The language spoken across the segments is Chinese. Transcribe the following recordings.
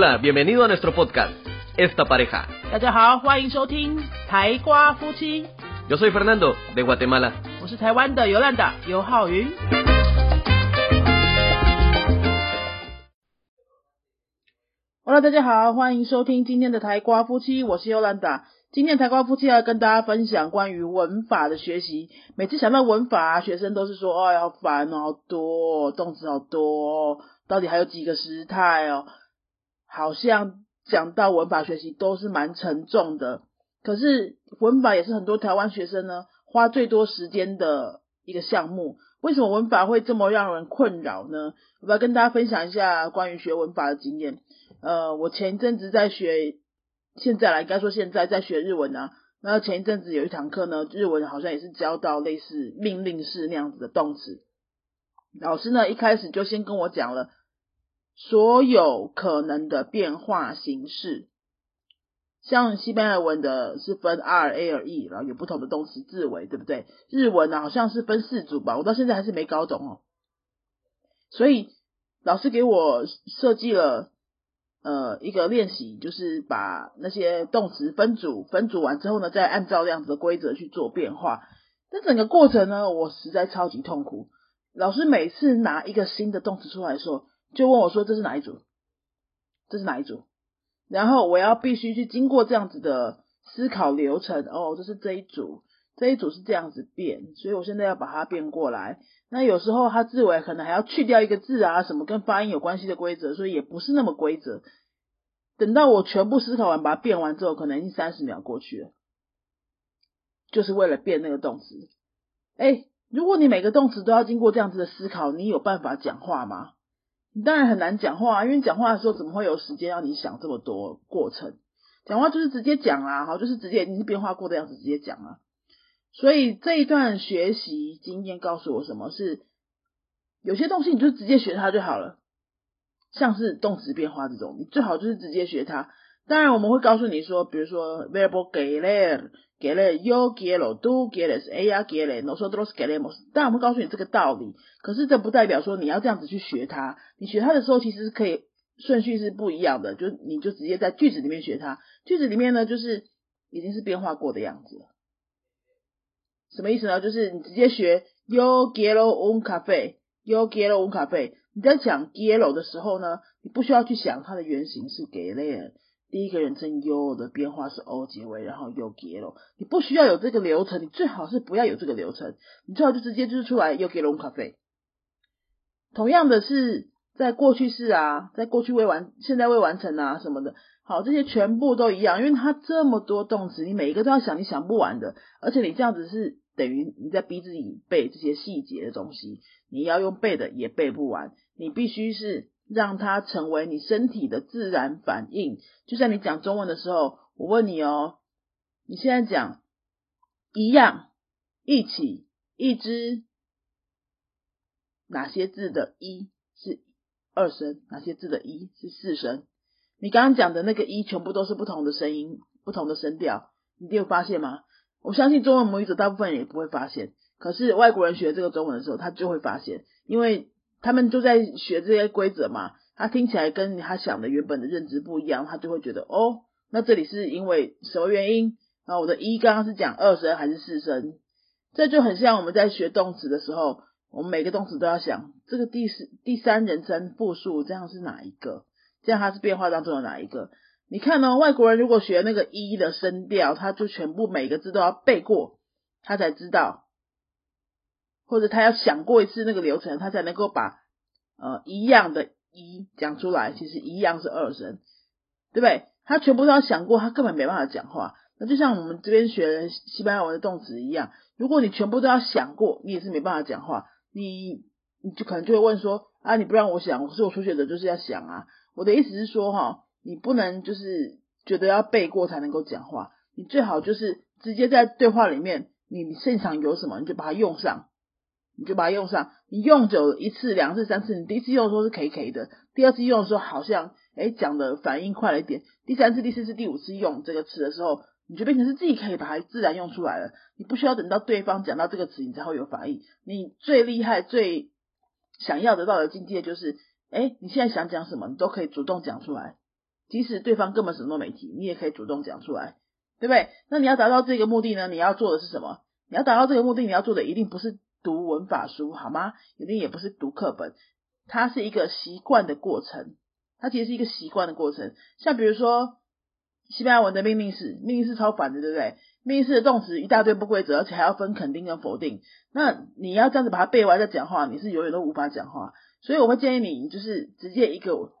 Hola, bienvenido a nuestro podcast, Esta Pareja. 大家好，欢迎收听台瓜夫妻，Yo soy Fernando, de Guatemala. 我是台湾的尤兰达尤浩云。Hello，大家好，欢迎收听今天的台瓜夫妻，我是尤兰达。今天台瓜夫妻要跟大家分享关于文法的学习。每次想到文法、啊，学生都是说：“哎，好烦哦，好多、哦、动词好多、哦，到底还有几个时态哦？”好像讲到文法学习都是蛮沉重的。可是文法也是很多台湾学生呢花最多时间的一个项目。为什么文法会这么让人困扰呢？我要跟大家分享一下关于学文法的经验。呃，我前一阵子在学，现在来应该说现在在学日文啊。那前一阵子有一堂课呢，日文好像也是教到类似命令式那样子的动词。老师呢一开始就先跟我讲了所有可能的变化形式。像西班牙文的是分 R、A、R、E，然后有不同的动词字尾，对不对？日文呢好像是分四组吧，我到现在还是没搞懂哦。所以老师给我设计了呃一个练习，就是把那些动词分组，分组完之后呢，再按照这样子的规则去做变化。那整个过程呢，我实在超级痛苦。老师每次拿一个新的动词出来说，就问我说：“这是哪一组？这是哪一组？”然后我要必须去经过这样子的思考流程，哦，这是这一组，这一组是这样子变，所以我现在要把它变过来。那有时候它字尾可能还要去掉一个字啊，什么跟发音有关系的规则，所以也不是那么规则。等到我全部思考完，把它变完之后，可能已经三十秒过去了，就是为了变那个动词。哎，如果你每个动词都要经过这样子的思考，你有办法讲话吗？你当然很难讲话，因为讲话的时候怎么会有时间让你想这么多过程？讲话就是直接讲啊，好，就是直接你是变化过的样子直接讲啊。所以这一段学习经验告诉我，什么是有些东西你就直接学它就好了，像是动词变化这种，你最好就是直接学它。当然我们会告诉你说，比如说 verbo querer querer yo quiero tú quieres ella quiere nosotros queremos，但我们会告诉你这个道理。可是这不代表说你要这样子去学它，你学它的时候其实是可以顺序是不一样的，就你就直接在句子里面学它，句子里面呢就是已经是变化过的样子了。什么意思呢？就是你直接学 yo quiero un café，yo quiero un café。你在讲 quiero 的时候呢，你不需要去想它的原型是 quiere，第一个人称 you 的变化是 o 结尾，然后 yo quiero，你不需要有这个流程，你最好是不要有这个流程，你最好就直接就是出来 yo quiero un cafe。同样的是在过去式啊，在过去未完、现在未完成啊什么的，好，这些全部都一样，因为它这么多动词，你每一个都要想，你想不完的，而且你这样子是等于你在逼自己背这些细节的东西，你要用背的也背不完，你必须是让它成为你身体的自然反应。就像你讲中文的时候，我问你哦，你现在讲一样、一起、一只。哪些字的一是二声，哪些字的一是四声？你刚刚讲的那个一，全部都是不同的声音、不同的声调，你有发现吗？我相信中文母语者大部分也不会发现，可是外国人学这个中文的时候，他就会发现，因为他们就在学这些规则嘛，他听起来跟他想的原本的认知不一样，他就会觉得哦，那这里是因为什么原因？然后我的一刚刚是讲二声还是四声？这就很像我们在学动词的时候。我们每个动词都要想，这个第四第三人称复数这样是哪一个？这样它是变化当中的哪一个？你看呢、哦？外国人如果学那个一的声调，他就全部每个字都要背过，他才知道，或者他要想过一次那个流程，他才能够把呃一样的一讲出来。其实一样是二声，对不对？他全部都要想过，他根本没办法讲话。那就像我们这边学西班牙文的动词一样，如果你全部都要想过，你也是没办法讲话。你你就可能就会问说啊，你不让我想，可是我初学者就是要想啊。我的意思是说哈，你不能就是觉得要背过才能够讲话，你最好就是直接在对话里面，你现场有什么你就把它用上，你就把它用上。你用久了一次、两次、三次，你第一次用的时候是 K K 的，第二次用的时候好像哎讲的反应快了一点，第三次、第四次、第五次用这个词的时候。你就变成是自己可以把它自然用出来了，你不需要等到对方讲到这个词，你才会有反应。你最厉害、最想要得到的境界就是，哎，你现在想讲什么，你都可以主动讲出来，即使对方根本什么都没提，你也可以主动讲出来，对不对？那你要达到这个目的呢？你要做的是什么？你要达到这个目的，你要做的一定不是读文法书，好吗？一定也不是读课本，它是一个习惯的过程。它其实是一个习惯的过程。像比如说西班牙文的命令式，命令式超烦的，对不对？命令式的动词一大堆不规则，而且还要分肯定跟否定。那你要这样子把它背完再讲话，你是永远都无法讲话。所以我会建议你，就是直接一个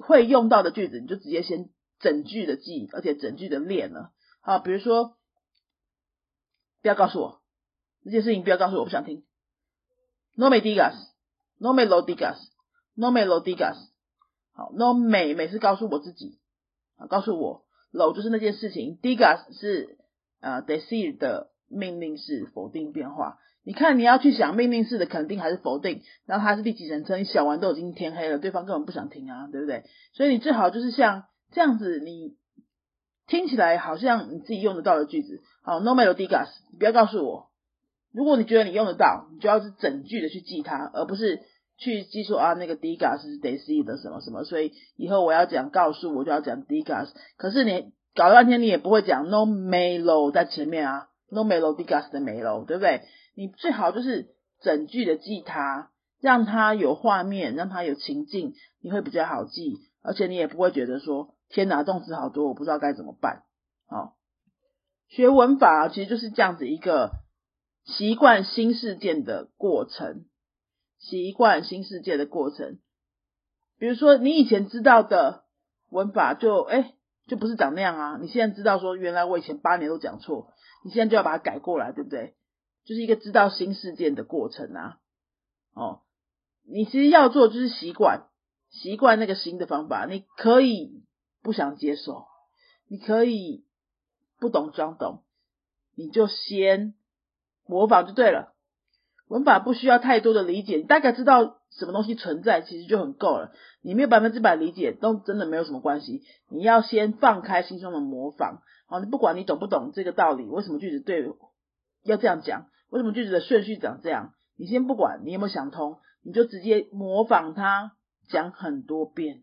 会用到的句子，你就直接先整句的记，而且整句的练了。好，比如说。不要告诉我这件事情，不要告诉我，不想听。No me digas，no me lo digas，no me lo digas。好，no me 每次告诉我自己，啊，告诉我，lo 就是那件事情，digas 是呃 decir 的命令式否定变化。你看，你要去想命令式的肯定还是否定，然后它是第几人称，你想完都已经天黑了，对方根本不想听啊，对不对？所以你最好就是像这样子，你。听起来好像你自己用得到的句子，好，no me lo digas，你不要告诉我。如果你觉得你用得到，你就要是整句的去记它，而不是去记说啊那个 digas 是 d e c i 的什么什么，所以以后我要讲告诉我就要讲 digas。可是你搞了半天你也不会讲 no me lo 在前面啊，no me lo digas 的 me lo，对不对？你最好就是整句的记它，让它有画面，让它有情境，你会比较好记，而且你也不会觉得说。天哪，动词好多，我不知道该怎么办。好，学文法其实就是这样子一个习惯新事件的过程，习惯新世界的过程。比如说，你以前知道的文法，就哎，就不是长那样啊。你现在知道说，原来我以前八年都讲错，你现在就要把它改过来，对不对？就是一个知道新事件的过程啊。哦，你其实要做就是习惯，习惯那个新的方法，你可以。不想接受，你可以不懂装懂，你就先模仿就对了。文法不需要太多的理解，你大概知道什么东西存在，其实就很够了。你没有百分之百理解，都真的没有什么关系。你要先放开心中的模仿，好，你不管你懂不懂这个道理，为什么句子对要这样讲，为什么句子的顺序长这样，你先不管，你有没有想通，你就直接模仿它讲很多遍。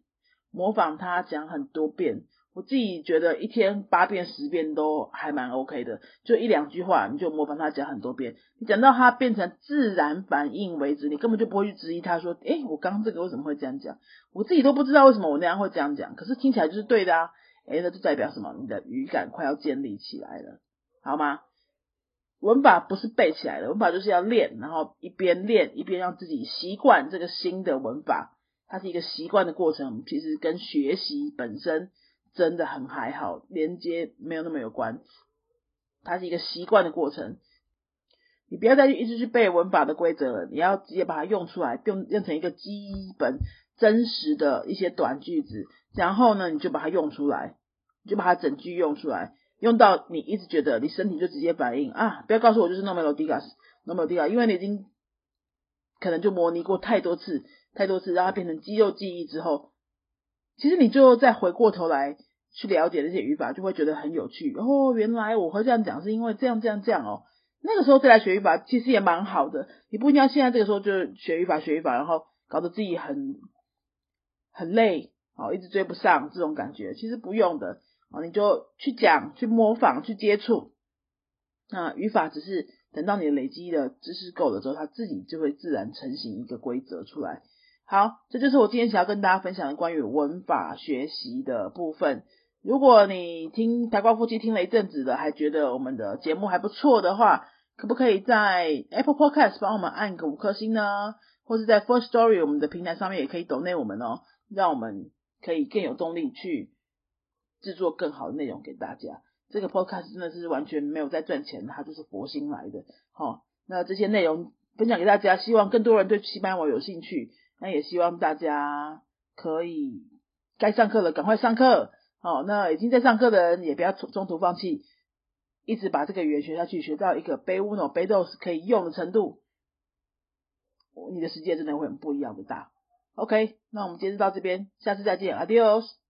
模仿他讲很多遍，我自己觉得一天八遍十遍都还蛮 OK 的，就一两句话你就模仿他讲很多遍，你讲到他变成自然反应为止，你根本就不会去质疑他说，诶，我刚这个为什么会这样讲？我自己都不知道为什么我那样会这样讲，可是听起来就是对的啊，诶，那就代表什么？你的语感快要建立起来了，好吗？文法不是背起来的，文法就是要练，然后一边练一边让自己习惯这个新的文法。它是一个习惯的过程，其实跟学习本身真的很还好，连接没有那么有关。它是一个习惯的过程，你不要再去一直去背文法的规则了，你要直接把它用出来，用用成一个基本真实的一些短句子，然后呢，你就把它用出来，你就把它整句用出来，用到你一直觉得你身体就直接反应啊！不要告诉我就是 no me lo digas，no me lo digas，因为你已经可能就模拟过太多次。太多次让它变成肌肉记忆之后，其实你最后再回过头来去了解那些语法，就会觉得很有趣。哦，原来我会这样讲是因为这样这样这样哦。那个时候再来学语法，其实也蛮好的。你不一定要现在这个时候就学语法学语法，然后搞得自己很很累，哦，一直追不上这种感觉。其实不用的，哦，你就去讲、去模仿、去接触。那语法只是等到你累积的知识够了之后，它自己就会自然成型一个规则出来。好，这就是我今天想要跟大家分享的关于文法学习的部分。如果你听台光夫妻听了一阵子的，还觉得我们的节目还不错的话，可不可以在 Apple Podcast 帮我们按个五颗星呢？或是在 First Story 我们的平台上面也可以 donate 我们哦，让我们可以更有动力去制作更好的内容给大家。这个 Podcast 真的是完全没有在赚钱，它就是佛心来的。好，那这些内容分享给大家，希望更多人对西班牙有兴趣。那也希望大家可以该上课了赶快上课，好，那已经在上课的人也不要中途放弃，一直把这个语言学下去，学到一个背 uno 背 dos 可以用的程度，你的世界真的会很不一样的大。OK，那我们今天到这边，下次再见，Adios。